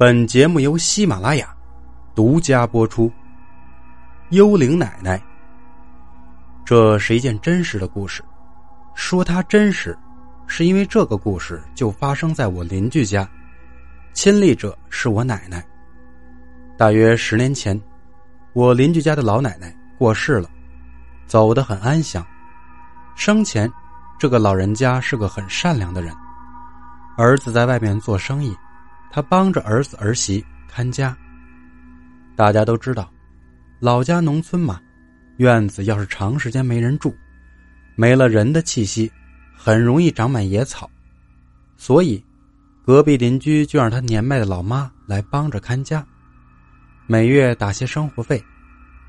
本节目由喜马拉雅独家播出。幽灵奶奶，这是一件真实的故事。说它真实，是因为这个故事就发生在我邻居家，亲历者是我奶奶。大约十年前，我邻居家的老奶奶过世了，走得很安详。生前，这个老人家是个很善良的人，儿子在外面做生意。他帮着儿子儿媳看家。大家都知道，老家农村嘛，院子要是长时间没人住，没了人的气息，很容易长满野草。所以，隔壁邻居就让他年迈的老妈来帮着看家，每月打些生活费，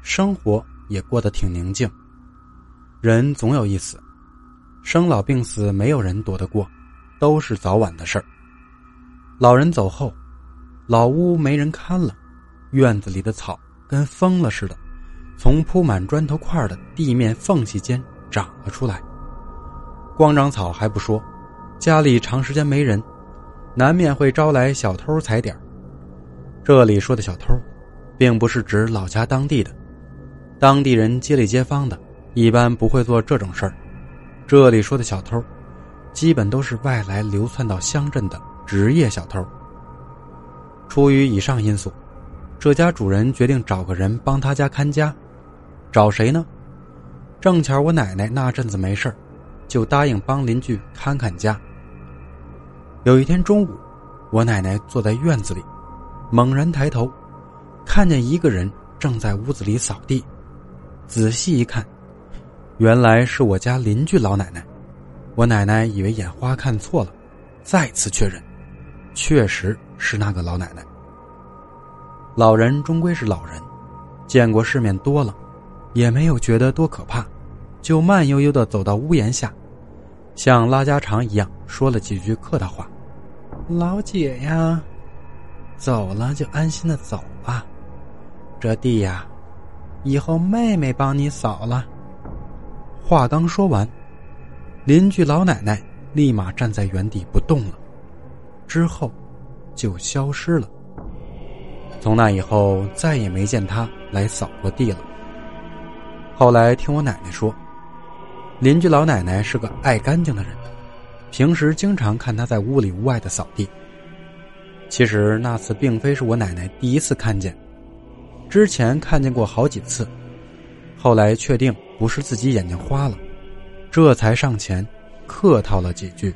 生活也过得挺宁静。人总有一死，生老病死没有人躲得过，都是早晚的事儿。老人走后，老屋没人看了，院子里的草跟疯了似的，从铺满砖头块的地面缝隙间长了出来。光长草还不说，家里长时间没人，难免会招来小偷踩点这里说的小偷，并不是指老家当地的，当地人街里街坊的，一般不会做这种事儿。这里说的小偷，基本都是外来流窜到乡镇的。职业小偷。出于以上因素，这家主人决定找个人帮他家看家。找谁呢？正巧我奶奶那阵子没事就答应帮邻居看看家。有一天中午，我奶奶坐在院子里，猛然抬头，看见一个人正在屋子里扫地。仔细一看，原来是我家邻居老奶奶。我奶奶以为眼花看错了，再次确认。确实是那个老奶奶。老人终归是老人，见过世面多了，也没有觉得多可怕，就慢悠悠的走到屋檐下，像拉家常一样说了几句客套话：“老姐呀，走了就安心的走吧，这地呀，以后妹妹帮你扫了。”话刚说完，邻居老奶奶立马站在原地不动了。之后，就消失了。从那以后，再也没见他来扫过地了。后来听我奶奶说，邻居老奶奶是个爱干净的人，平时经常看他在屋里屋外的扫地。其实那次并非是我奶奶第一次看见，之前看见过好几次，后来确定不是自己眼睛花了，这才上前客套了几句。